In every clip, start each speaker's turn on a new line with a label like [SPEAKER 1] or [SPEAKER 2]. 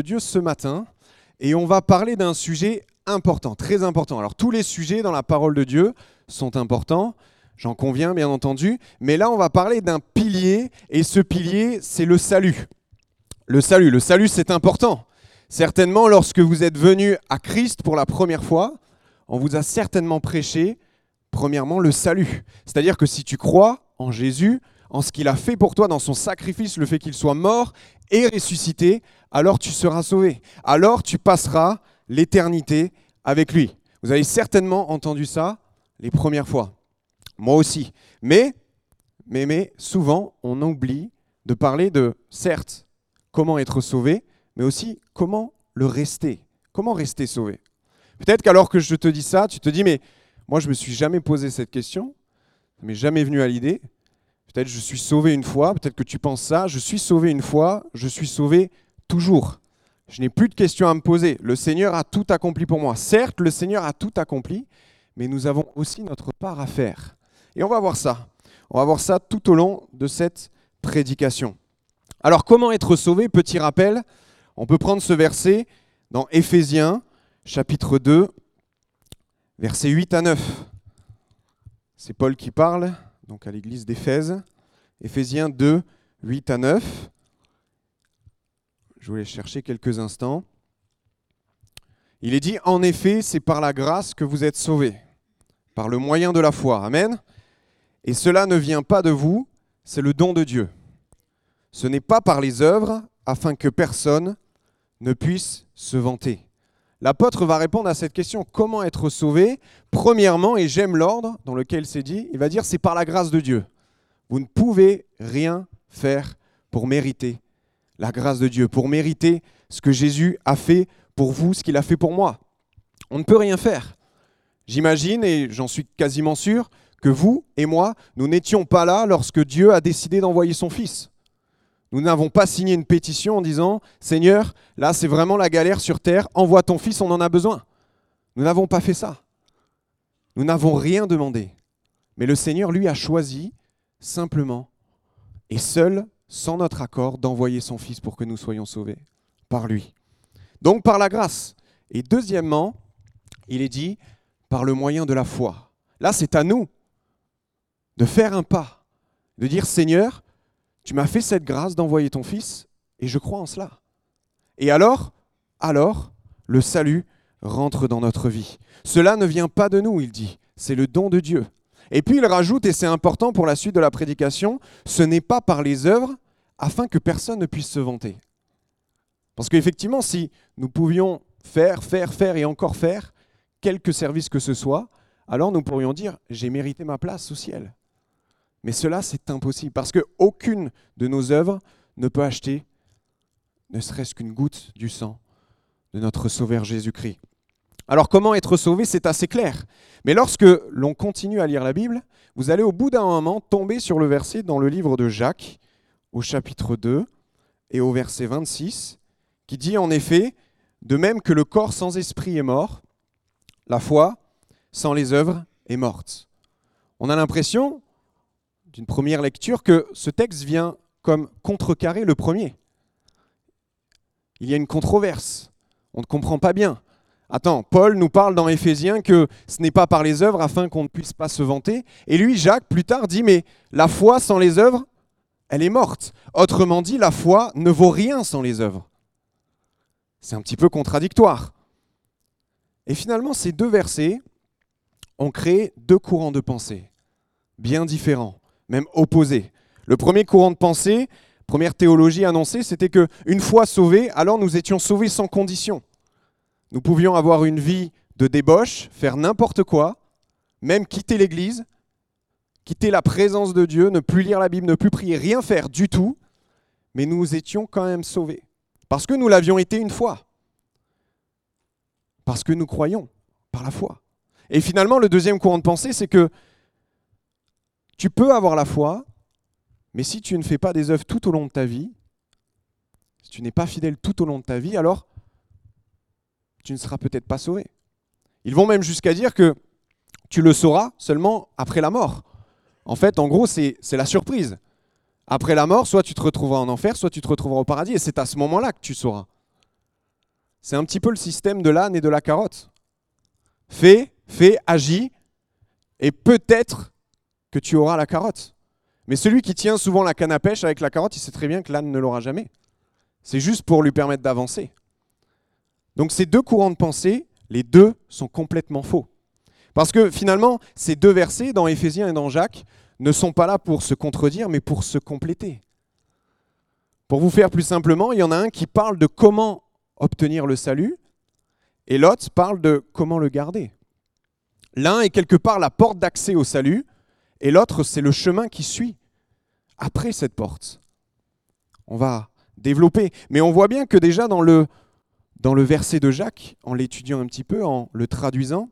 [SPEAKER 1] Dieu ce matin et on va parler d'un sujet important, très important. Alors tous les sujets dans la parole de Dieu sont importants, j'en conviens bien entendu, mais là on va parler d'un pilier et ce pilier c'est le salut. Le salut, le salut c'est important. Certainement lorsque vous êtes venu à Christ pour la première fois, on vous a certainement prêché premièrement le salut. C'est-à-dire que si tu crois en Jésus, en ce qu'il a fait pour toi dans son sacrifice, le fait qu'il soit mort et ressuscité, alors tu seras sauvé. Alors tu passeras l'éternité avec lui. Vous avez certainement entendu ça les premières fois. Moi aussi. Mais, mais, mais souvent, on oublie de parler de, certes, comment être sauvé, mais aussi comment le rester. Comment rester sauvé Peut-être qu'alors que je te dis ça, tu te dis, mais moi, je ne me suis jamais posé cette question, m'est jamais venu à l'idée. Peut-être je suis sauvé une fois, peut-être que tu penses ça, je suis sauvé une fois, je suis sauvé toujours. Je n'ai plus de questions à me poser. Le Seigneur a tout accompli pour moi. Certes, le Seigneur a tout accompli, mais nous avons aussi notre part à faire. Et on va voir ça. On va voir ça tout au long de cette prédication. Alors comment être sauvé? Petit rappel, on peut prendre ce verset dans Éphésiens chapitre 2, versets 8 à 9. C'est Paul qui parle, donc à l'église d'Éphèse. Éphésiens 2, 8 à 9. Je voulais chercher quelques instants. Il est dit, en effet, c'est par la grâce que vous êtes sauvés, par le moyen de la foi. Amen. Et cela ne vient pas de vous, c'est le don de Dieu. Ce n'est pas par les œuvres, afin que personne ne puisse se vanter. L'apôtre va répondre à cette question, comment être sauvé? Premièrement, et j'aime l'ordre dans lequel c'est dit, il va dire c'est par la grâce de Dieu. Vous ne pouvez rien faire pour mériter la grâce de Dieu, pour mériter ce que Jésus a fait pour vous, ce qu'il a fait pour moi. On ne peut rien faire. J'imagine, et j'en suis quasiment sûr, que vous et moi, nous n'étions pas là lorsque Dieu a décidé d'envoyer son Fils. Nous n'avons pas signé une pétition en disant Seigneur, là c'est vraiment la galère sur terre, envoie ton fils, on en a besoin. Nous n'avons pas fait ça. Nous n'avons rien demandé. Mais le Seigneur, lui, a choisi simplement et seul, sans notre accord, d'envoyer son fils pour que nous soyons sauvés par lui. Donc par la grâce. Et deuxièmement, il est dit par le moyen de la foi. Là, c'est à nous de faire un pas, de dire Seigneur, tu m'as fait cette grâce d'envoyer ton Fils et je crois en cela. Et alors, alors, le salut rentre dans notre vie. Cela ne vient pas de nous, il dit, c'est le don de Dieu. Et puis il rajoute, et c'est important pour la suite de la prédication, ce n'est pas par les œuvres afin que personne ne puisse se vanter. Parce qu'effectivement, si nous pouvions faire, faire, faire et encore faire quelque service que ce soit, alors nous pourrions dire, j'ai mérité ma place au ciel. Mais cela, c'est impossible, parce qu'aucune de nos œuvres ne peut acheter ne serait-ce qu'une goutte du sang de notre Sauveur Jésus-Christ. Alors comment être sauvé, c'est assez clair. Mais lorsque l'on continue à lire la Bible, vous allez au bout d'un moment tomber sur le verset dans le livre de Jacques, au chapitre 2 et au verset 26, qui dit en effet, de même que le corps sans esprit est mort, la foi sans les œuvres est morte. On a l'impression, d'une première lecture que ce texte vient comme contrecarrer le premier. Il y a une controverse. On ne comprend pas bien. Attends, Paul nous parle dans Éphésiens que ce n'est pas par les œuvres afin qu'on ne puisse pas se vanter. Et lui, Jacques, plus tard, dit, mais la foi sans les œuvres, elle est morte. Autrement dit, la foi ne vaut rien sans les œuvres. C'est un petit peu contradictoire. Et finalement, ces deux versets ont créé deux courants de pensée bien différents même opposé. Le premier courant de pensée, première théologie annoncée, c'était que une fois sauvés, alors nous étions sauvés sans condition. Nous pouvions avoir une vie de débauche, faire n'importe quoi, même quitter l'église, quitter la présence de Dieu, ne plus lire la Bible, ne plus prier, rien faire du tout, mais nous étions quand même sauvés. Parce que nous l'avions été une fois. Parce que nous croyons par la foi. Et finalement, le deuxième courant de pensée, c'est que tu peux avoir la foi, mais si tu ne fais pas des œuvres tout au long de ta vie, si tu n'es pas fidèle tout au long de ta vie, alors tu ne seras peut-être pas sauvé. Ils vont même jusqu'à dire que tu le sauras seulement après la mort. En fait, en gros, c'est la surprise. Après la mort, soit tu te retrouveras en enfer, soit tu te retrouveras au paradis, et c'est à ce moment-là que tu sauras. c'est un petit peu le système de l'âne et de la carotte. Fais, fais, agis, et peut-être que tu auras la carotte. Mais celui qui tient souvent la canne à pêche avec la carotte, il sait très bien que l'âne ne l'aura jamais. C'est juste pour lui permettre d'avancer. Donc ces deux courants de pensée, les deux sont complètement faux. Parce que finalement, ces deux versets, dans Éphésiens et dans Jacques, ne sont pas là pour se contredire, mais pour se compléter. Pour vous faire plus simplement, il y en a un qui parle de comment obtenir le salut, et l'autre parle de comment le garder. L'un est quelque part la porte d'accès au salut, et l'autre c'est le chemin qui suit après cette porte. On va développer, mais on voit bien que déjà dans le, verset de Jacques, en l'étudiant un petit peu, en le traduisant,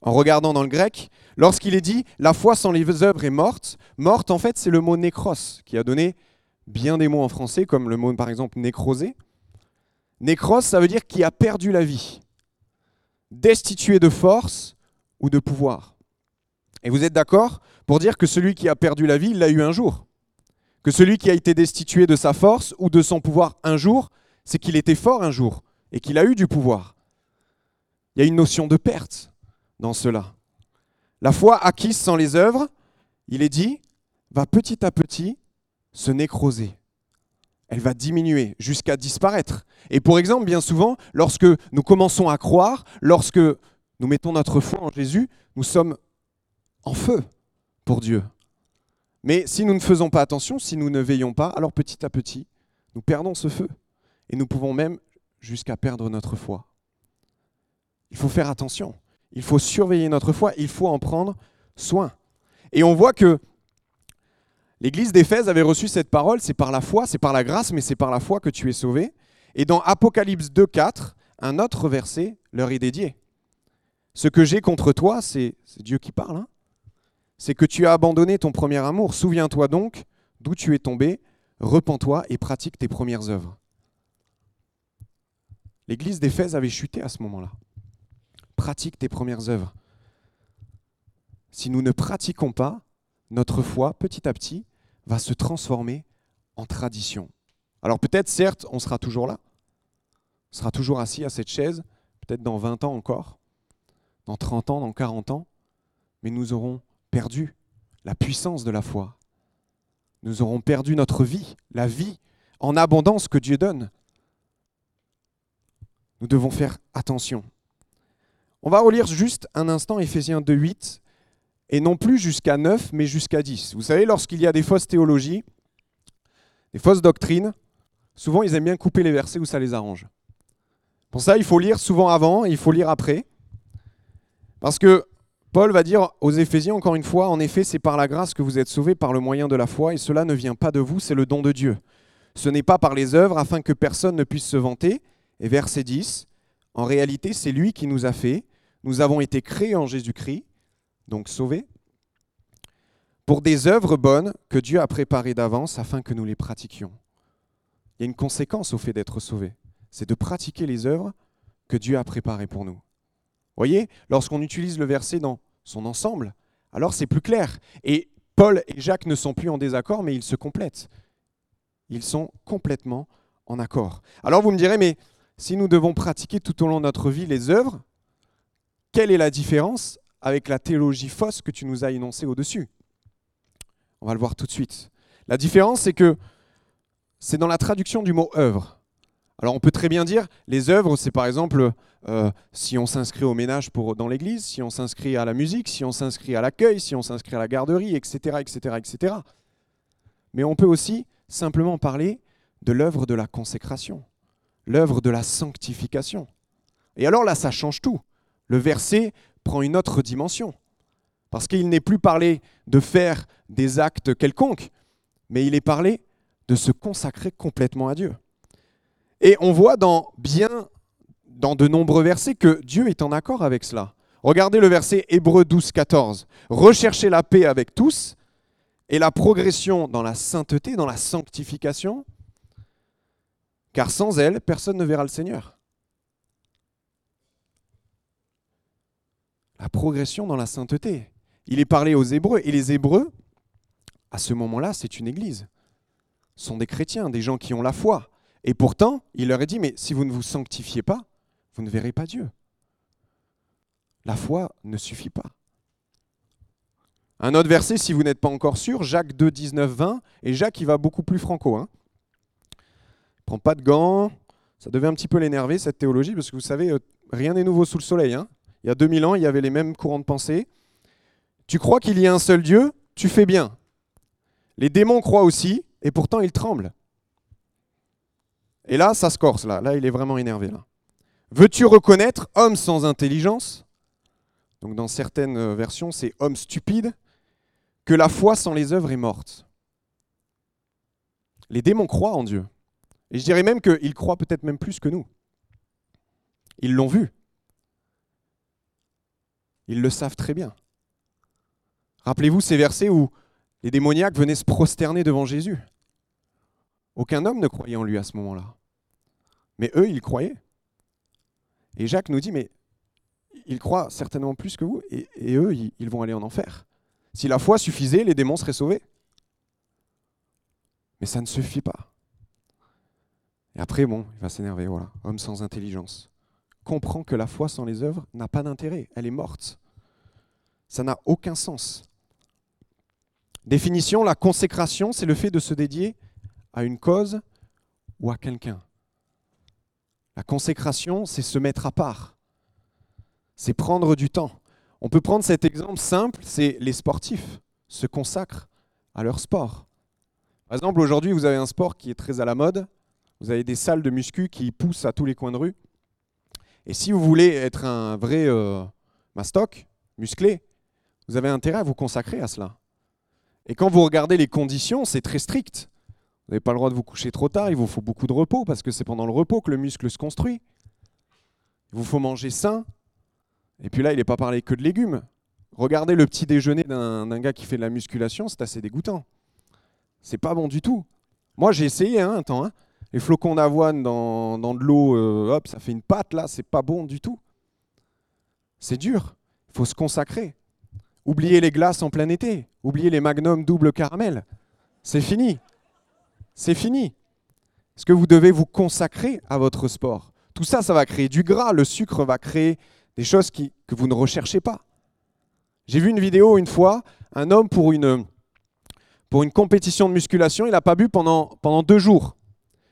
[SPEAKER 1] en regardant dans le grec, lorsqu'il est dit la foi sans les œuvres est morte, morte en fait c'est le mot nécros qui a donné bien des mots en français comme le mot par exemple nécrosé. Nécros ça veut dire qui a perdu la vie, destitué de force ou de pouvoir. Et vous êtes d'accord pour dire que celui qui a perdu la vie, il l'a eu un jour. Que celui qui a été destitué de sa force ou de son pouvoir un jour, c'est qu'il était fort un jour et qu'il a eu du pouvoir. Il y a une notion de perte dans cela. La foi acquise sans les œuvres, il est dit, va petit à petit se nécroser. Elle va diminuer jusqu'à disparaître. Et pour exemple, bien souvent, lorsque nous commençons à croire, lorsque nous mettons notre foi en Jésus, nous sommes en feu pour Dieu. Mais si nous ne faisons pas attention, si nous ne veillons pas, alors petit à petit, nous perdons ce feu. Et nous pouvons même jusqu'à perdre notre foi. Il faut faire attention. Il faut surveiller notre foi. Il faut en prendre soin. Et on voit que l'église d'Éphèse avait reçu cette parole. C'est par la foi, c'est par la grâce, mais c'est par la foi que tu es sauvé. Et dans Apocalypse 2.4, un autre verset leur est dédié. Ce que j'ai contre toi, c'est Dieu qui parle, hein. C'est que tu as abandonné ton premier amour. Souviens-toi donc d'où tu es tombé, repens-toi et pratique tes premières œuvres. L'église d'Éphèse avait chuté à ce moment-là. Pratique tes premières œuvres. Si nous ne pratiquons pas, notre foi, petit à petit, va se transformer en tradition. Alors peut-être, certes, on sera toujours là, on sera toujours assis à cette chaise, peut-être dans 20 ans encore, dans 30 ans, dans 40 ans, mais nous aurons perdu la puissance de la foi. Nous aurons perdu notre vie, la vie en abondance que Dieu donne. Nous devons faire attention. On va relire juste un instant Éphésiens 2.8, et non plus jusqu'à 9, mais jusqu'à 10. Vous savez, lorsqu'il y a des fausses théologies, des fausses doctrines, souvent ils aiment bien couper les versets où ça les arrange. Pour ça, il faut lire souvent avant et il faut lire après. Parce que Paul va dire aux Éphésiens, encore une fois, en effet, c'est par la grâce que vous êtes sauvés par le moyen de la foi, et cela ne vient pas de vous, c'est le don de Dieu. Ce n'est pas par les œuvres, afin que personne ne puisse se vanter. Et verset 10, en réalité, c'est lui qui nous a fait. Nous avons été créés en Jésus-Christ, donc sauvés, pour des œuvres bonnes que Dieu a préparées d'avance afin que nous les pratiquions. Il y a une conséquence au fait d'être sauvés, c'est de pratiquer les œuvres que Dieu a préparées pour nous voyez, lorsqu'on utilise le verset dans son ensemble, alors c'est plus clair. Et Paul et Jacques ne sont plus en désaccord, mais ils se complètent. Ils sont complètement en accord. Alors vous me direz, mais si nous devons pratiquer tout au long de notre vie les œuvres, quelle est la différence avec la théologie fausse que tu nous as énoncée au-dessus? On va le voir tout de suite. La différence, c'est que c'est dans la traduction du mot œuvre. Alors on peut très bien dire, les œuvres, c'est par exemple euh, si on s'inscrit au ménage pour, dans l'église, si on s'inscrit à la musique, si on s'inscrit à l'accueil, si on s'inscrit à la garderie, etc., etc., etc. Mais on peut aussi simplement parler de l'œuvre de la consécration, l'œuvre de la sanctification. Et alors là, ça change tout. Le verset prend une autre dimension. Parce qu'il n'est plus parlé de faire des actes quelconques, mais il est parlé de se consacrer complètement à Dieu. Et on voit dans bien dans de nombreux versets que Dieu est en accord avec cela. Regardez le verset Hébreu 12, 14. Recherchez la paix avec tous et la progression dans la sainteté, dans la sanctification, car sans elle, personne ne verra le Seigneur. La progression dans la sainteté. Il est parlé aux Hébreux, et les Hébreux, à ce moment-là, c'est une église. Ce sont des chrétiens, des gens qui ont la foi, Et pourtant, il leur a dit, mais si vous ne vous sanctifiez pas, vous ne verrez pas Dieu. La foi ne suffit pas. Un autre verset, si vous n'êtes pas encore sûr, Jacques 2, 19, 20. Et Jacques, il va beaucoup plus franco. Hein. Il prend pas de gants. Ça devait un petit peu l'énerver, cette théologie, parce que vous savez, euh, rien n'est nouveau sous le soleil. Hein. Il y a 2000 ans, il y avait les mêmes courants de pensée. Tu crois qu'il y a un seul Dieu, tu fais bien. Les démons croient aussi, et pourtant ils tremblent. Et là, ça se corse, là. Là, il est vraiment énervé, là. Veux-tu reconnaître homme sans intelligence? Donc, dans certaines euh, versions, c'est homme stupide, que la foi sans les œuvres est morte. Les démons croient en Dieu. Et je dirais même qu'ils croient peut-être même plus que nous. Ils l'ont vu. Ils le savent très bien. Rappelez-vous ces versets où les démoniaques venaient se prosterner devant Jésus. Aucun homme ne croyait en lui à ce moment-là. Mais eux, ils croyaient. Et Jacques nous dit, mais ils croient certainement plus que vous, et, eux, ils vont aller en enfer. Si la foi suffisait, les démons seraient sauvés. Mais ça ne suffit pas. Et après, bon, il va s'énerver, voilà, homme sans intelligence. Comprend que la foi sans les œuvres n'a pas d'intérêt, elle est morte. Ça n'a aucun sens. Définition, la consécration, c'est le fait de se dédier à une cause ou à quelqu'un. La consécration, c'est se mettre à part. C'est prendre du temps. On peut prendre cet exemple simple, c'est les sportifs se consacrent à leur sport. Par exemple, aujourd'hui, vous avez un sport qui est très à la mode. Vous avez des salles de muscu qui poussent à tous les coins de rue. Et si vous voulez être un vrai euh, mastoc, musclé, vous avez intérêt à vous consacrer à cela. Et quand vous regardez les conditions, c'est très strict. Vous n'avez pas le droit de vous coucher trop tard, il vous faut beaucoup de repos parce que c'est pendant le repos que le muscle se construit. Il vous faut manger sain. Et puis là, il n'est pas parlé que de légumes. Regardez le petit déjeuner d'un gars qui fait de la musculation, c'est assez dégoûtant. C'est pas bon du tout. Moi, j'ai essayé hein, un temps. Hein. Les flocons d'avoine dans, de l'eau, euh, hop, ça fait une pâte là, c'est pas bon du tout. C'est dur. Il faut se consacrer. Oubliez les glaces en plein été. Oubliez les magnums double caramel. C'est fini. C'est fini. Est-ce que vous devez vous consacrer à votre sport? Tout ça, ça va créer du gras. Le sucre va créer des choses que vous ne recherchez pas. J'ai vu une vidéo une fois, un homme pour une, pour une compétition de musculation, il n'a pas bu pendant, pendant deux jours.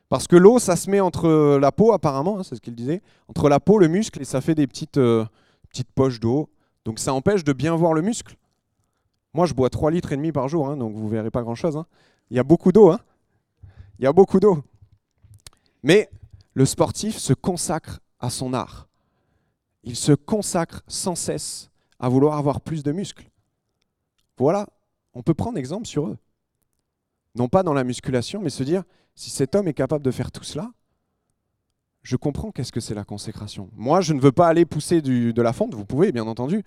[SPEAKER 1] Parce que l'eau, ça se met entre la peau, apparemment, hein, c'est ce qu'il disait, entre la peau, le muscle, et ça fait des petites, euh, petites poches d'eau. Donc ça empêche de bien voir le muscle. Moi, je bois 3 litres et demi par jour, hein, donc vous ne verrez pas grand-chose. Hein. Il y a beaucoup d'eau. Hein. Il y a beaucoup d'eau. Mais le sportif se consacre à son art. Il se consacre sans cesse à vouloir avoir plus de muscles. Voilà, on peut prendre exemple sur eux. Non pas dans la musculation, mais se dire, si cet homme est capable de faire tout cela, je comprends qu'est-ce que c'est la consécration. Moi, je ne veux pas aller pousser de la fonte, vous pouvez bien entendu,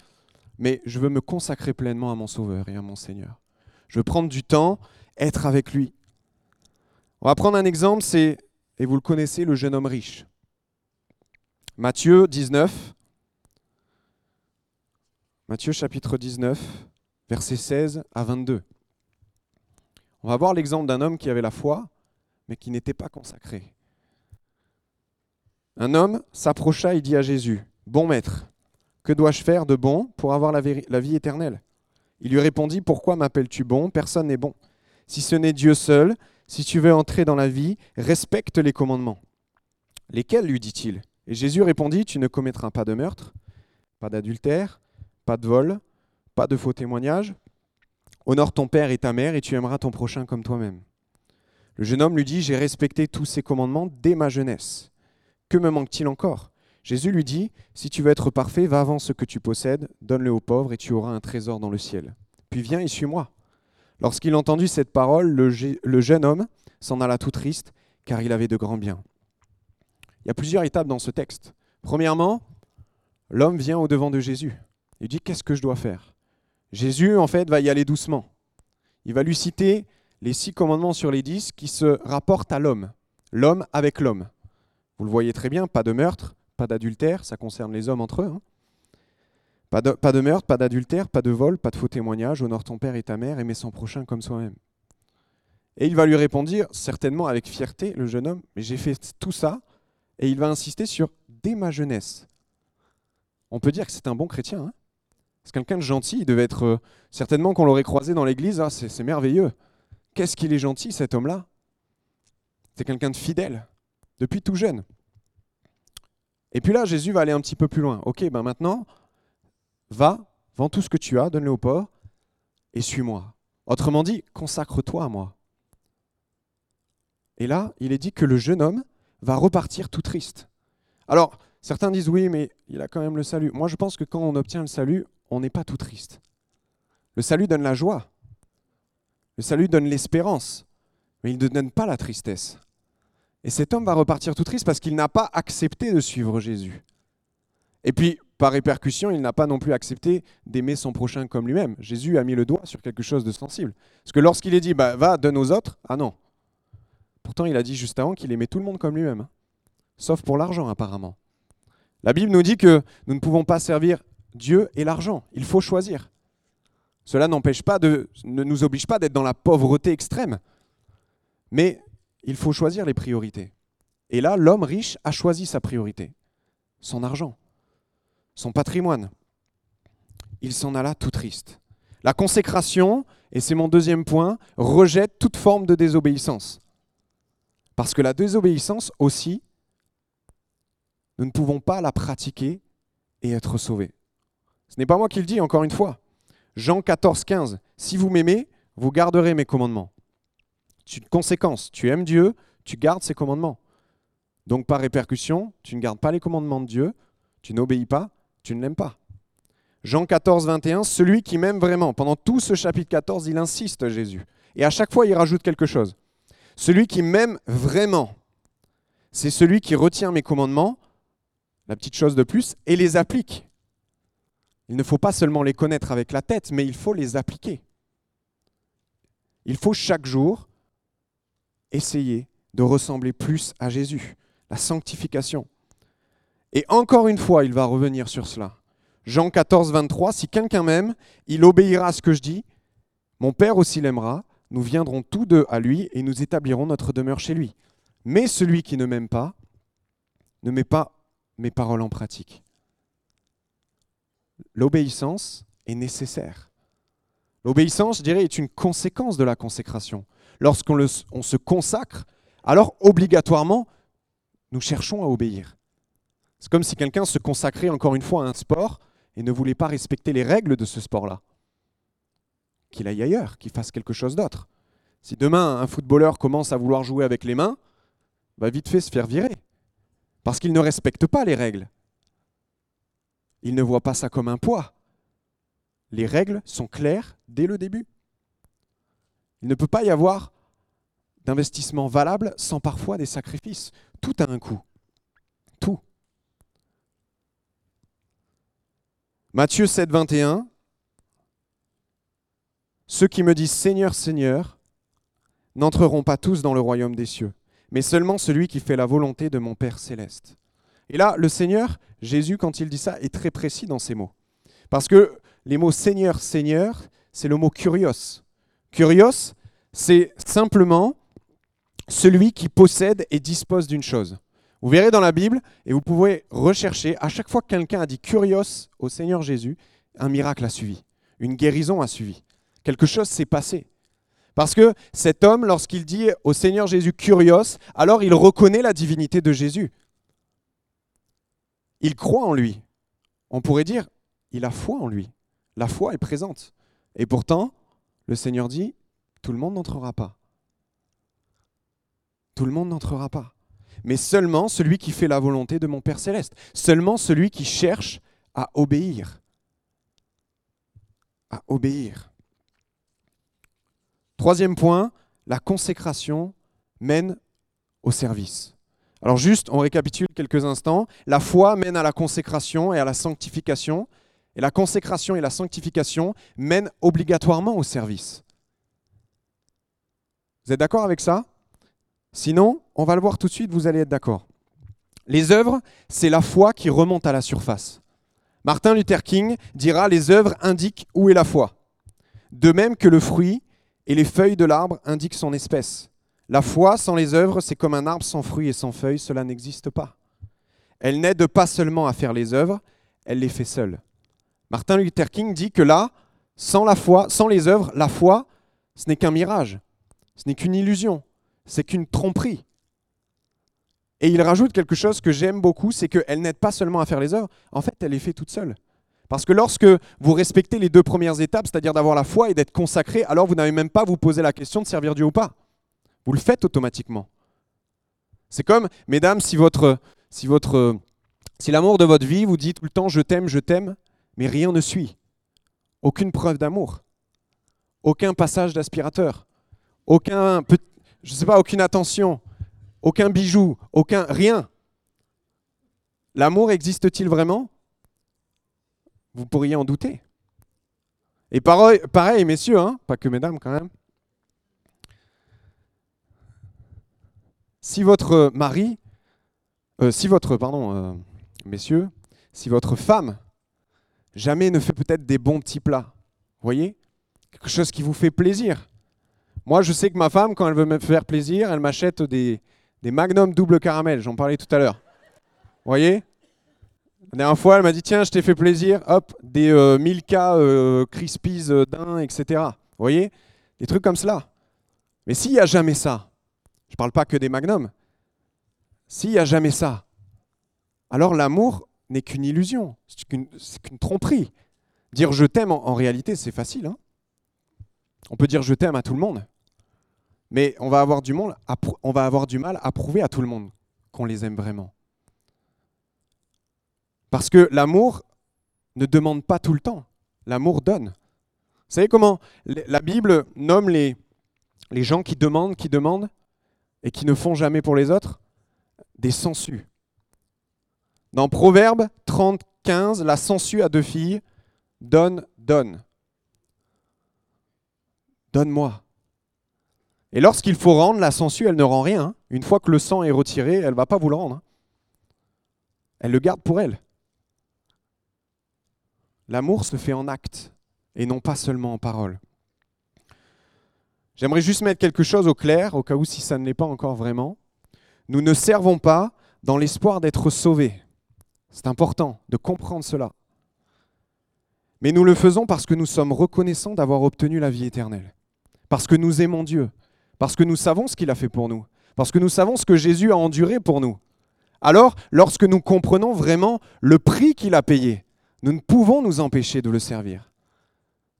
[SPEAKER 1] mais je veux me consacrer pleinement à mon Sauveur et à mon Seigneur. Je veux prendre du temps, être avec lui, on va prendre un exemple, c'est, et vous le connaissez, le jeune homme riche. Matthieu 19. Matthieu chapitre 19, versets 16 à 22. On va voir l'exemple d'un homme qui avait la foi, mais qui n'était pas consacré. Un homme s'approcha et dit à Jésus, Bon maître, que dois-je faire de bon pour avoir la, la vie éternelle? Il lui répondit, Pourquoi m'appelles-tu bon? Personne n'est bon. Si ce n'est Dieu seul, si tu veux entrer dans la vie, respecte les commandements. Lesquels lui dit-il? Et Jésus répondit, Tu ne commettras pas de meurtre, pas d'adultère, pas de vol, pas de faux témoignage. Honore ton père et ta mère et tu aimeras ton prochain comme toi-même. Le jeune homme lui dit, J'ai respecté tous ces commandements dès ma jeunesse. Que me manque-t-il encore? Jésus lui dit, Si tu veux être parfait, va avant ce que tu possèdes, donne-le aux pauvres et tu auras un trésor dans le ciel. Puis viens et suis-moi. Lorsqu'il entendit cette parole, le, jeune homme s'en alla tout triste, car il avait de grands biens. Il y a plusieurs étapes dans ce texte. Premièrement, l'homme vient au-devant de Jésus. Il dit Qu'est-ce que je dois faire? Jésus, en fait, va y aller doucement. Il va lui citer les six commandements sur les dix qui se rapportent à l'homme, l'homme avec l'homme. Vous le voyez très bien, pas de meurtre, pas d'adultère, ça concerne les hommes entre eux. Hein. Pas de, meurtre, pas d'adultère, pas de vol, pas de faux témoignage, honore ton père et ta mère, aimer son prochain comme soi-même. Et il va lui répondre, certainement avec fierté, le jeune homme, mais j'ai fait tout ça, et il va insister sur dès ma jeunesse. On peut dire que c'est un bon chrétien. Hein c'est quelqu'un de gentil, il devait être euh, certainement qu'on l'aurait croisé dans l'église, ah, c'est merveilleux. Qu'est-ce qu'il est gentil cet homme-là C'est quelqu'un de fidèle, depuis tout jeune. Et puis là, Jésus va aller un petit peu plus loin. Ok, ben maintenant, va, vends tout ce que tu as, donne-le au pauvres, et suis-moi. Autrement dit, consacre-toi à moi. Et là, il est dit que le jeune homme va repartir tout triste. Alors, certains disent oui, mais il a quand même le salut. Moi, je pense que quand on obtient le salut, on n'est pas tout triste. Le salut donne la joie. Le salut donne l'espérance. Mais il ne donne pas la tristesse. Et cet homme va repartir tout triste parce qu'il n'a pas accepté de suivre Jésus. Et puis, par répercussion, il n'a pas non plus accepté d'aimer son prochain comme lui-même. Jésus a mis le doigt sur quelque chose de sensible. Parce que lorsqu'il est dit, bah, va, donne aux autres, ah non. Pourtant, il a dit juste avant qu'il aimait tout le monde comme lui-même. Hein. Sauf pour l'argent, apparemment. La Bible nous dit que nous ne pouvons pas servir Dieu et l'argent. Il faut choisir. Cela n'empêche pas de, ne nous oblige pas d'être dans la pauvreté extrême. Mais il faut choisir les priorités. Et là, l'homme riche a choisi sa priorité, son argent, son patrimoine. Il s'en alla tout triste. La consécration, et c'est mon deuxième point, rejette toute forme de désobéissance. Parce que la désobéissance aussi, nous ne pouvons pas la pratiquer et être sauvés. Ce n'est pas moi qui le dis, encore une fois. Jean 14, 15. Si vous m'aimez, vous garderez mes commandements. C'est une conséquence. Tu aimes Dieu, tu gardes ses commandements. Donc par répercussion, tu ne gardes pas les commandements de Dieu, tu n'obéis pas, tu ne l'aimes pas. Jean 14, 21, celui qui m'aime vraiment. Pendant tout ce chapitre 14, il insiste, Jésus. Et à chaque fois, il rajoute quelque chose. Celui qui m'aime vraiment, c'est celui qui retient mes commandements, la petite chose de plus, et les applique. Il ne faut pas seulement les connaître avec la tête, mais il faut les appliquer. Il faut chaque jour essayer de ressembler plus à Jésus, la sanctification. Et encore une fois, il va revenir sur cela. Jean 14, 23, si quelqu'un m'aime, il obéira à ce que je dis, mon Père aussi l'aimera, nous viendrons tous deux à lui et nous établirons notre demeure chez lui. Mais celui qui ne m'aime pas ne met pas mes paroles en pratique l'obéissance est nécessaire. L'obéissance, je dirais, est une conséquence de la consécration. Lorsqu'on se consacre, alors obligatoirement, nous cherchons à obéir. C'est comme si quelqu'un se consacrait encore une fois à un sport et ne voulait pas respecter les règles de ce sport-là. Qu'il aille ailleurs, qu'il fasse quelque chose d'autre. Si demain un footballeur commence à vouloir jouer avec les mains, va vite fait se faire virer. Parce qu'il ne respecte pas les règles. Il ne voit pas ça comme un poids. Les règles sont claires dès le début. Il ne peut pas y avoir d'investissement valable sans parfois des sacrifices. Tout a un coût. Tout. Matthieu 7, 21. Ceux qui me disent Seigneur, Seigneur, n'entreront pas tous dans le royaume des cieux, mais seulement celui qui fait la volonté de mon Père céleste. Et là, le Seigneur, Jésus, quand il dit ça, est très précis dans ses mots. Parce que les mots Seigneur, Seigneur, c'est le mot curios. Curios, c'est simplement celui qui possède et dispose d'une chose. Vous verrez dans la Bible, et vous pouvez rechercher, à chaque fois que quelqu'un a dit curios au Seigneur Jésus, un miracle a suivi, une guérison a suivi. Quelque chose s'est passé. Parce que cet homme, lorsqu'il dit au Seigneur Jésus curios, alors il reconnaît la divinité de Jésus. Il croit en lui. On pourrait dire, il a foi en lui. La foi est présente. Et pourtant, le Seigneur dit, tout le monde n'entrera pas. Tout le monde n'entrera pas. Mais seulement celui qui fait la volonté de mon Père céleste. Seulement celui qui cherche à obéir. À obéir. Troisième point, la consécration mène au service. Alors juste, on récapitule quelques instants. La foi mène à la consécration et à la sanctification. Et la consécration et la sanctification mènent obligatoirement au service. Vous êtes d'accord avec ça? Sinon, on va le voir tout de suite, vous allez être d'accord. Les œuvres, c'est la foi qui remonte à la surface. Martin Luther King dira les œuvres indiquent où est la foi. De même que le fruit et les feuilles de l'arbre indiquent son espèce. La foi sans les œuvres, c'est comme un arbre sans fruits et sans feuilles, cela n'existe pas. Elle n'aide pas seulement à faire les œuvres, elle les fait seule. Martin Luther King dit que là, sans la foi, sans les œuvres, la foi, ce n'est qu'un mirage, ce n'est qu'une illusion, c'est qu'une tromperie. Et il rajoute quelque chose que j'aime beaucoup, c'est qu'elle n'aide pas seulement à faire les œuvres, en fait, elle les fait toute seule. Parce que lorsque vous respectez les deux premières étapes, c'est-à-dire d'avoir la foi et d'être consacré, alors vous n'avez même pas à vous poser la question de servir Dieu ou pas. Vous le faites automatiquement. C'est comme, mesdames, si votre, si votre, si l'amour de votre vie vous dit tout le temps je t'aime, je t'aime, mais rien ne suit. Aucune preuve d'amour, aucun passage d'aspirateur, aucun, je sais pas, aucune attention, aucun bijou, aucun rien. L'amour existe-t-il vraiment? Vous pourriez en douter. Et pareil, pareil messieurs, hein, pas que mesdames quand même. Si votre mari, euh, si votre, pardon, euh, messieurs, si votre femme jamais ne fait peut-être des bons petits plats, voyez, quelque chose qui vous fait plaisir. Moi, je sais que ma femme, quand elle veut me faire plaisir, elle m'achète des, des Magnum double caramel. J'en parlais tout à l'heure. Voyez? La dernière fois, elle m'a dit Tiens, je t'ai fait plaisir, hop, des euh, Milka euh, Crispies euh, d'un, etc. Vous voyez? Des trucs comme cela. Mais s'il n'y a jamais ça, je ne parle pas que des magnums, s'il n'y a jamais ça, alors l'amour n'est qu'une illusion, c'est qu'une tromperie. Dire je t'aime, en, réalité, c'est facile. Hein on peut dire je t'aime à tout le monde, mais on va avoir du mal à prouver à tout le monde qu'on les aime vraiment. Parce que l'amour ne demande pas tout le temps. L'amour donne. Vous savez comment la Bible nomme les, les gens qui demandent, qui demandent, et qui ne font jamais pour les autres Des sangsues. Dans Proverbe 30, 15, la sangsue à deux filles donne, donne. Donne-moi. Et lorsqu'il faut rendre, la sangsue, elle ne rend rien. Une fois que le sang est retiré, elle ne va pas vous le rendre. Elle le garde pour elle. L'amour se fait en acte et non pas seulement en parole. J'aimerais juste mettre quelque chose au clair, au cas où si ça ne l'est pas encore vraiment. Nous ne servons pas dans l'espoir d'être sauvés. C'est important de comprendre cela. Mais nous le faisons parce que nous sommes reconnaissants d'avoir obtenu la vie éternelle. Parce que nous aimons Dieu. Parce que nous savons ce qu'il a fait pour nous. Parce que nous savons ce que Jésus a enduré pour nous. Alors, lorsque nous comprenons vraiment le prix qu'il a payé, nous ne pouvons nous empêcher de le servir,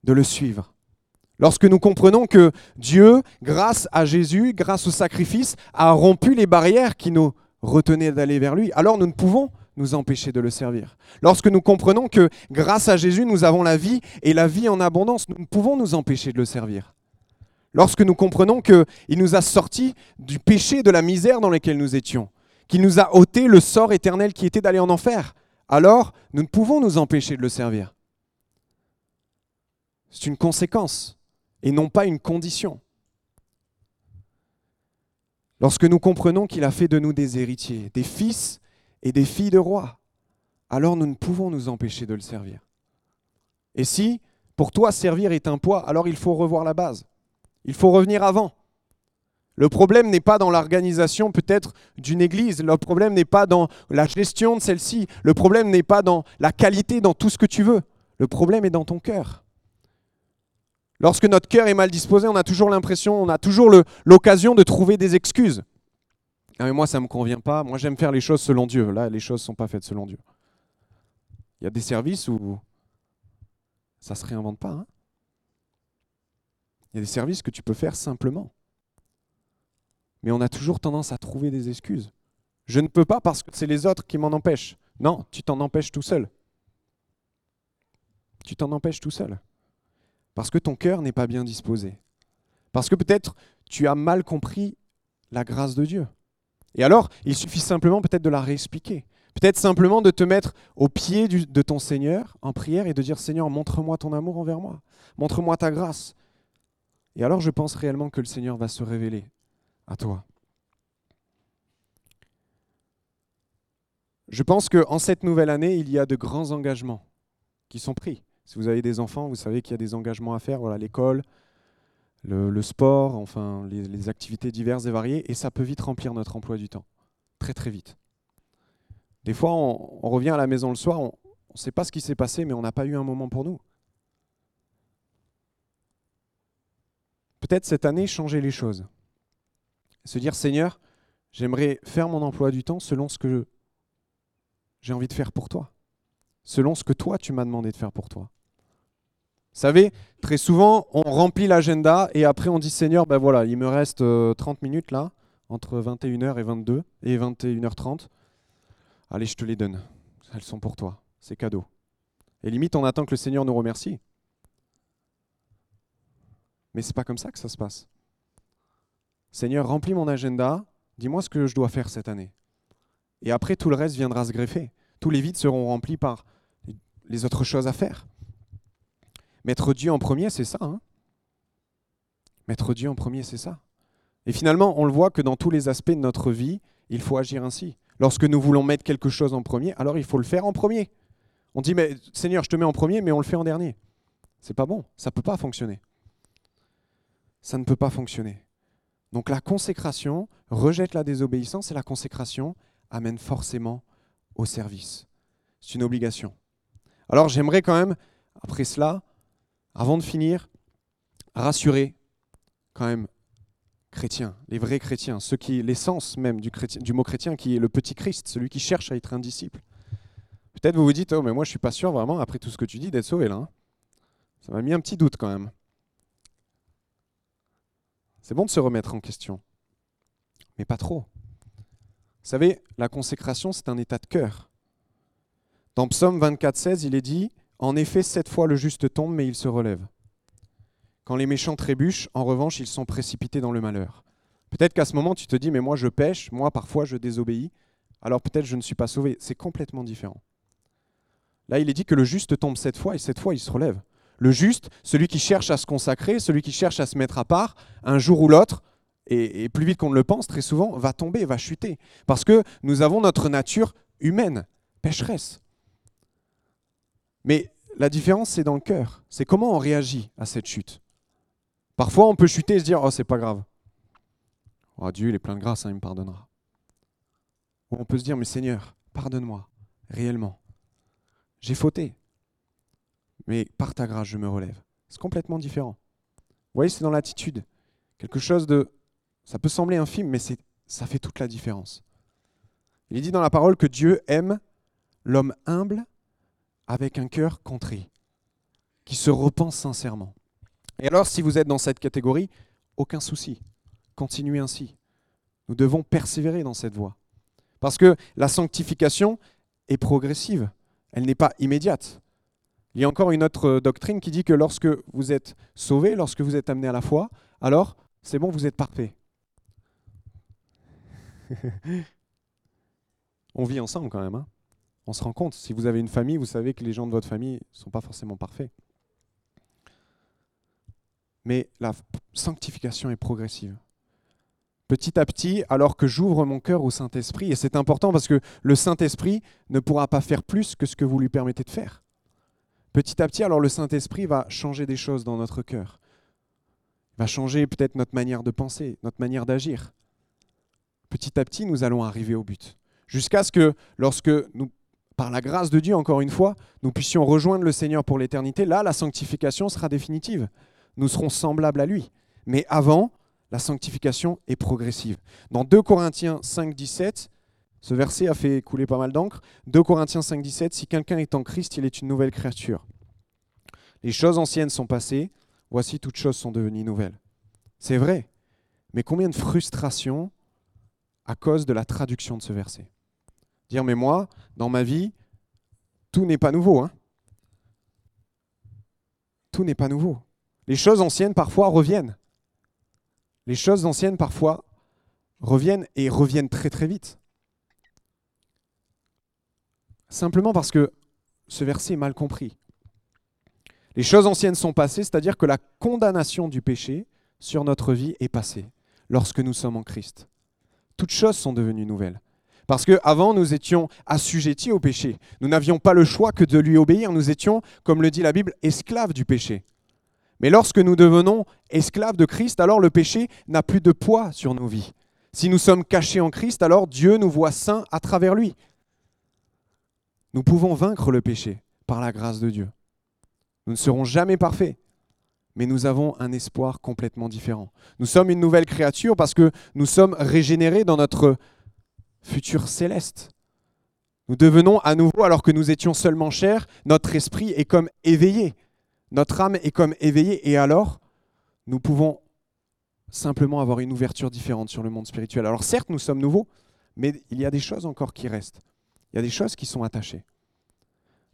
[SPEAKER 1] de le suivre. Lorsque nous comprenons que Dieu, grâce à Jésus, grâce au sacrifice, a rompu les barrières qui nous retenaient d'aller vers lui, alors nous ne pouvons nous empêcher de le servir. Lorsque nous comprenons que grâce à Jésus, nous avons la vie et la vie en abondance, nous ne pouvons nous empêcher de le servir. Lorsque nous comprenons qu'il nous a sortis du péché, de la misère dans laquelle nous étions, qu'il nous a ôté le sort éternel qui était d'aller en enfer, alors nous ne pouvons nous empêcher de le servir. C'est une conséquence et non pas une condition. Lorsque nous comprenons qu'il a fait de nous des héritiers, des fils et des filles de rois, alors nous ne pouvons nous empêcher de le servir. Et si pour toi servir est un poids, alors il faut revoir la base. Il faut revenir avant. Le problème n'est pas dans l'organisation peut-être d'une église, le problème n'est pas dans la gestion de celle-ci, le problème n'est pas dans la qualité, dans tout ce que tu veux. Le problème est dans ton cœur. Lorsque notre cœur est mal disposé, on a toujours l'impression, on a toujours l'occasion de trouver des excuses. Ah, mais moi, ça ne me convient pas, moi j'aime faire les choses selon Dieu. Là, les choses ne sont pas faites selon Dieu. Il y a des services où ça ne se réinvente pas. Hein. Il y a des services que tu peux faire simplement mais on a toujours tendance à trouver des excuses. Je ne peux pas parce que c'est les autres qui m'en empêchent. Non, tu t'en empêches tout seul. Tu t'en empêches tout seul. Parce que ton cœur n'est pas bien disposé. Parce que peut-être tu as mal compris la grâce de Dieu. Et alors, il suffit simplement peut-être de la réexpliquer. Peut-être simplement de te mettre au pied de ton Seigneur en prière et de dire Seigneur, montre-moi ton amour envers moi. Montre-moi ta grâce. Et alors je pense réellement que le Seigneur va se révéler à toi. Je pense qu'en cette nouvelle année, il y a de grands engagements qui sont pris. Si vous avez des enfants, vous savez qu'il y a des engagements à faire, voilà, l'école, le, sport, enfin les, activités diverses et variées, et ça peut vite remplir notre emploi du temps, très très vite. Des fois, on, revient à la maison le soir, on ne sait pas ce qui s'est passé, mais on n'a pas eu un moment pour nous. Cette année, changer les choses. Se dire, Seigneur, j'aimerais faire mon emploi du temps selon ce que j'ai envie de faire pour toi, selon ce que toi, tu m'as demandé de faire pour toi. Vous savez, très souvent, on remplit l'agenda et après on dit Seigneur, ben voilà, il me reste 30 euh, minutes là, entre 21h et 22 et 21h30. Allez, je te les donne. Elles sont pour toi. C'est cadeau. Et limite, on attend que le Seigneur nous remercie. Mais c'est pas comme ça que ça se passe. Seigneur, remplis mon agenda, dis-moi ce que je dois faire cette année. Et après, tout le reste viendra se greffer. Tous les vides seront remplis par les autres choses à faire. Mettre Dieu en premier, c'est ça. Hein Mettre Dieu en premier, c'est ça. Et finalement, on le voit que dans tous les aspects de notre vie, il faut agir ainsi. Lorsque nous voulons mettre quelque chose en premier, alors il faut le faire en premier. On dit, mais Seigneur, je te mets en premier, mais on le fait en dernier. C'est pas bon, ça ne peut pas fonctionner. Ça ne peut pas fonctionner. Donc la consécration rejette la désobéissance et la consécration amène forcément au service. C'est une obligation. Alors j'aimerais quand même, après cela, avant de finir, rassurer quand même chrétiens, les vrais chrétiens, ceux qui, l'essence même du, mot chrétien, qui est le petit Christ, celui qui cherche à être un disciple. Peut-être vous vous dites, oh mais moi je suis pas sûr vraiment, après tout ce que tu dis, d'être sauvé là. Hein. Ça m'a mis un petit doute quand même. C'est bon de se remettre en question, mais pas trop. Vous savez, la consécration, c'est un état de cœur. Dans Psaume 24, 16, il est dit en effet, sept fois le juste tombe, mais il se relève. Quand les méchants trébuchent, en revanche, ils sont précipités dans le malheur. Peut-être qu'à ce moment, tu te dis, mais moi je pêche, moi parfois je désobéis, alors peut-être je ne suis pas sauvé. C'est complètement différent. Là, il est dit que le juste tombe sept fois et sept fois il se relève. Le juste, celui qui cherche à se consacrer, celui qui cherche à se mettre à part, un jour ou l'autre, et, plus vite qu'on ne le pense, très souvent, va tomber, va chuter. Parce que nous avons notre nature humaine, pécheresse. Mais la différence, c'est dans le cœur. C'est comment on réagit à cette chute. Parfois, on peut chuter et se dire Oh, c'est pas grave. Oh, Dieu, il est plein de grâce, hein, il me pardonnera. Ou on peut se dire Mais Seigneur, pardonne-moi, réellement. J'ai fauté. Mais par ta grâce, je me relève. C'est complètement différent. Vous voyez, c'est dans l'attitude. Quelque chose de. Ça peut sembler infime, mais ça fait toute la différence. Il est dit dans la parole que Dieu aime l'homme humble avec un cœur contrit, qui se repent sincèrement. Et alors, si vous êtes dans cette catégorie, aucun souci, continuez ainsi. Nous devons persévérer dans cette voie. Parce que la sanctification est progressive, elle n'est pas immédiate. Il y a encore une autre doctrine qui dit que lorsque vous êtes sauvé, lorsque vous êtes amené à la foi, alors c'est bon, vous êtes parfait. On vit ensemble quand même. Hein on se rend compte. Si vous avez une famille, vous savez que les gens de votre famille ne sont pas forcément parfaits. Mais la sanctification est progressive. Petit à petit, alors que j'ouvre mon cœur au Saint-Esprit, et c'est important parce que le Saint-Esprit ne pourra pas faire plus que ce que vous lui permettez de faire. Petit à petit, alors le Saint-Esprit va changer des choses dans notre cœur. Il va changer peut-être notre manière de penser, notre manière d'agir. Petit à petit, nous allons arriver au but. Jusqu'à ce que, lorsque nous par la grâce de Dieu, encore une fois, nous puissions rejoindre le Seigneur pour l'éternité, là, la sanctification sera définitive. Nous serons semblables à lui. Mais avant, la sanctification est progressive. Dans 2 Corinthiens 5, 17, ce verset a fait couler pas mal d'encre. 2 Corinthiens 5, 17, si quelqu'un est en Christ, il est une nouvelle créature. Les choses anciennes sont passées, voici toutes choses sont devenues nouvelles. C'est vrai, mais combien de frustration à cause de la traduction de ce verset Dire, mais moi, dans ma vie, tout n'est pas nouveau. Hein. tout n'est pas nouveau. Les choses anciennes parfois reviennent. Les choses anciennes parfois reviennent et reviennent très très vite. Simplement parce que ce verset est mal compris. Les choses anciennes sont passées, c'est-à-dire que la condamnation du péché sur notre vie est passée lorsque nous sommes en Christ. Toutes choses sont devenues nouvelles. Parce qu'avant, nous étions assujettis au péché. Nous n'avions pas le choix que de lui obéir. Nous étions, comme le dit la Bible, esclaves du péché. Mais lorsque nous devenons esclaves de Christ, alors le péché n'a plus de poids sur nos vies. Si nous sommes cachés en Christ, alors Dieu nous voit saints à travers lui. Nous pouvons vaincre le péché par la grâce de Dieu. Nous ne serons jamais parfaits, mais nous avons un espoir complètement différent. Nous sommes une nouvelle créature parce que nous sommes régénérés dans notre futur céleste. Nous devenons à nouveau, alors que nous étions seulement chers, notre esprit est comme éveillé, notre âme est comme éveillée, et alors nous pouvons simplement avoir une ouverture différente sur le monde spirituel. Alors certes, nous sommes nouveaux, mais il y a des choses encore qui restent. Il y a des choses qui sont attachées.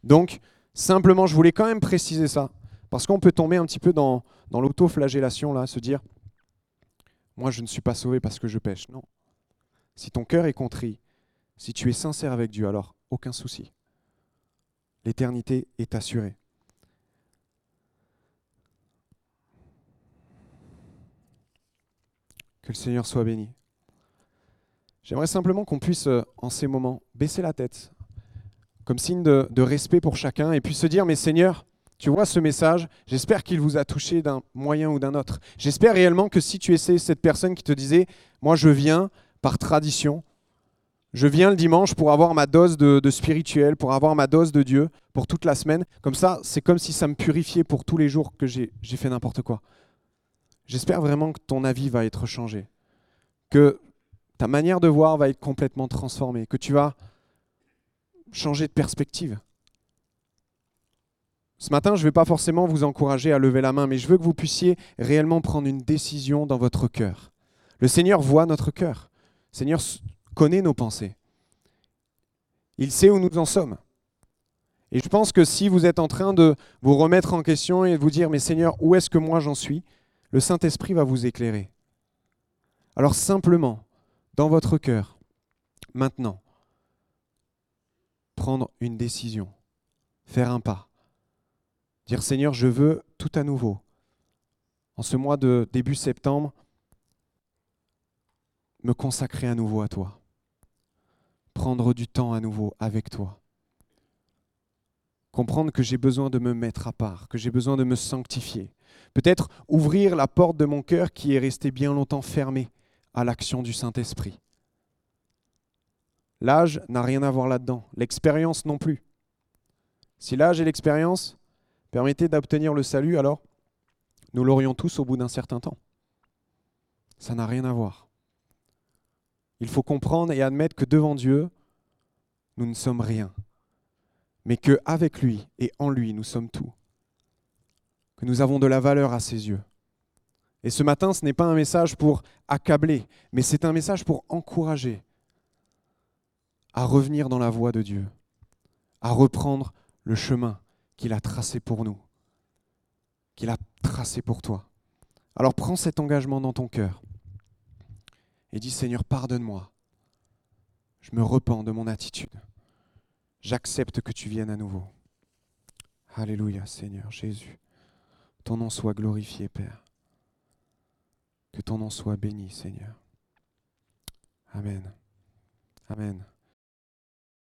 [SPEAKER 1] Donc, simplement, je voulais quand même préciser ça, parce qu'on peut tomber un petit peu dans, dans l'auto-flagellation, là, se dire, moi je ne suis pas sauvé parce que je pêche. Non. Si ton cœur est contrit, si tu es sincère avec Dieu, alors aucun souci. L'éternité est assurée. Que le Seigneur soit béni. J'aimerais simplement qu'on puisse, euh, en ces moments, baisser la tête, comme signe de, respect pour chacun, et puis se dire, mais Seigneur, tu vois ce message, j'espère qu'il vous a touché d'un moyen ou d'un autre. J'espère réellement que si tu essaies cette personne qui te disait, moi je viens par tradition, je viens le dimanche pour avoir ma dose de, de, spirituel, pour avoir ma dose de Dieu pour toute la semaine. Comme ça, c'est comme si ça me purifiait pour tous les jours que j'ai fait n'importe quoi. J'espère vraiment que ton avis va être changé, que ta manière de voir va être complètement transformée, que tu vas changer de perspective. Ce matin, je ne vais pas forcément vous encourager à lever la main, mais je veux que vous puissiez réellement prendre une décision dans votre cœur. Le Seigneur voit notre cœur. Le Seigneur connaît nos pensées. Il sait où nous en sommes. Et je pense que si vous êtes en train de vous remettre en question et de vous dire, mais Seigneur, où est-ce que moi j'en suis? le Saint-Esprit va vous éclairer. Alors simplement, dans votre cœur, maintenant, prendre une décision, faire un pas, dire Seigneur, je veux tout à nouveau, en ce mois de début septembre, me consacrer à nouveau à toi, prendre du temps à nouveau avec toi, comprendre que j'ai besoin de me mettre à part, que j'ai besoin de me sanctifier, Peut-être ouvrir la porte de mon cœur qui est restée bien longtemps fermée à l'action du Saint-Esprit. L'âge n'a rien à voir là-dedans, l'expérience non plus. Si l'âge et l'expérience permettaient d'obtenir le salut, alors nous l'aurions tous au bout d'un certain temps. Ça n'a rien à voir. Il faut comprendre et admettre que devant Dieu, nous ne sommes rien, mais qu'avec lui et en lui, nous sommes tout que nous avons de la valeur à ses yeux. Et ce matin, ce n'est pas un message pour accabler, mais c'est un message pour encourager à revenir dans la voie de Dieu, à reprendre le chemin qu'il a tracé pour nous, qu'il a tracé pour toi. Alors prends cet engagement dans ton cœur et dis Seigneur, pardonne-moi. Je me repens de mon attitude. J'accepte que tu viennes à nouveau. Alléluia, Seigneur Jésus ton nom soit glorifié, Père. Que ton nom soit béni, Seigneur. Amen. Amen.